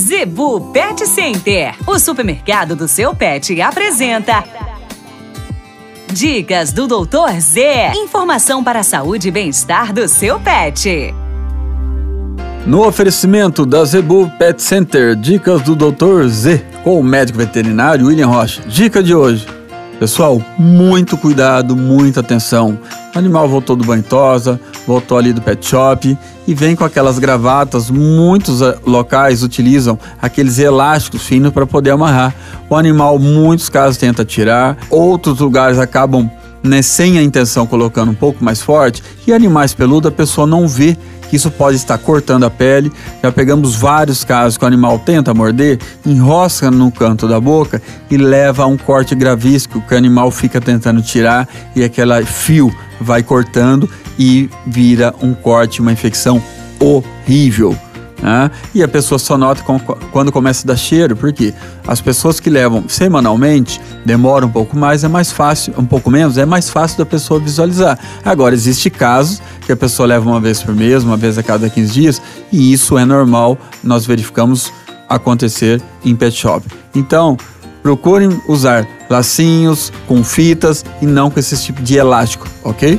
Zebu Pet Center, o supermercado do seu pet, apresenta. Dicas do Doutor Z. Informação para a saúde e bem-estar do seu pet. No oferecimento da Zebu Pet Center, dicas do Doutor Z, com o médico veterinário William Rocha. Dica de hoje. Pessoal, muito cuidado, muita atenção. O animal voltou do banho tosa, voltou ali do pet shop e vem com aquelas gravatas. Muitos eh, locais utilizam aqueles elásticos finos para poder amarrar. O animal, muitos casos, tenta tirar, outros lugares acabam né, sem a intenção colocando um pouco mais forte. E animais peludos a pessoa não vê que isso pode estar cortando a pele. Já pegamos vários casos que o animal tenta morder, enrosca no canto da boca e leva a um corte gravíssimo que o animal fica tentando tirar e aquele fio vai cortando e vira um corte, uma infecção horrível. Né? E a pessoa só nota quando começa a dar cheiro, porque as pessoas que levam semanalmente demora um pouco mais, é mais fácil, um pouco menos, é mais fácil da pessoa visualizar. Agora, existe casos que a pessoa leva uma vez por mês, uma vez a cada 15 dias, e isso é normal, nós verificamos acontecer em pet shop. Então, procurem usar lacinhos com fitas e não com esse tipo de elástico, ok?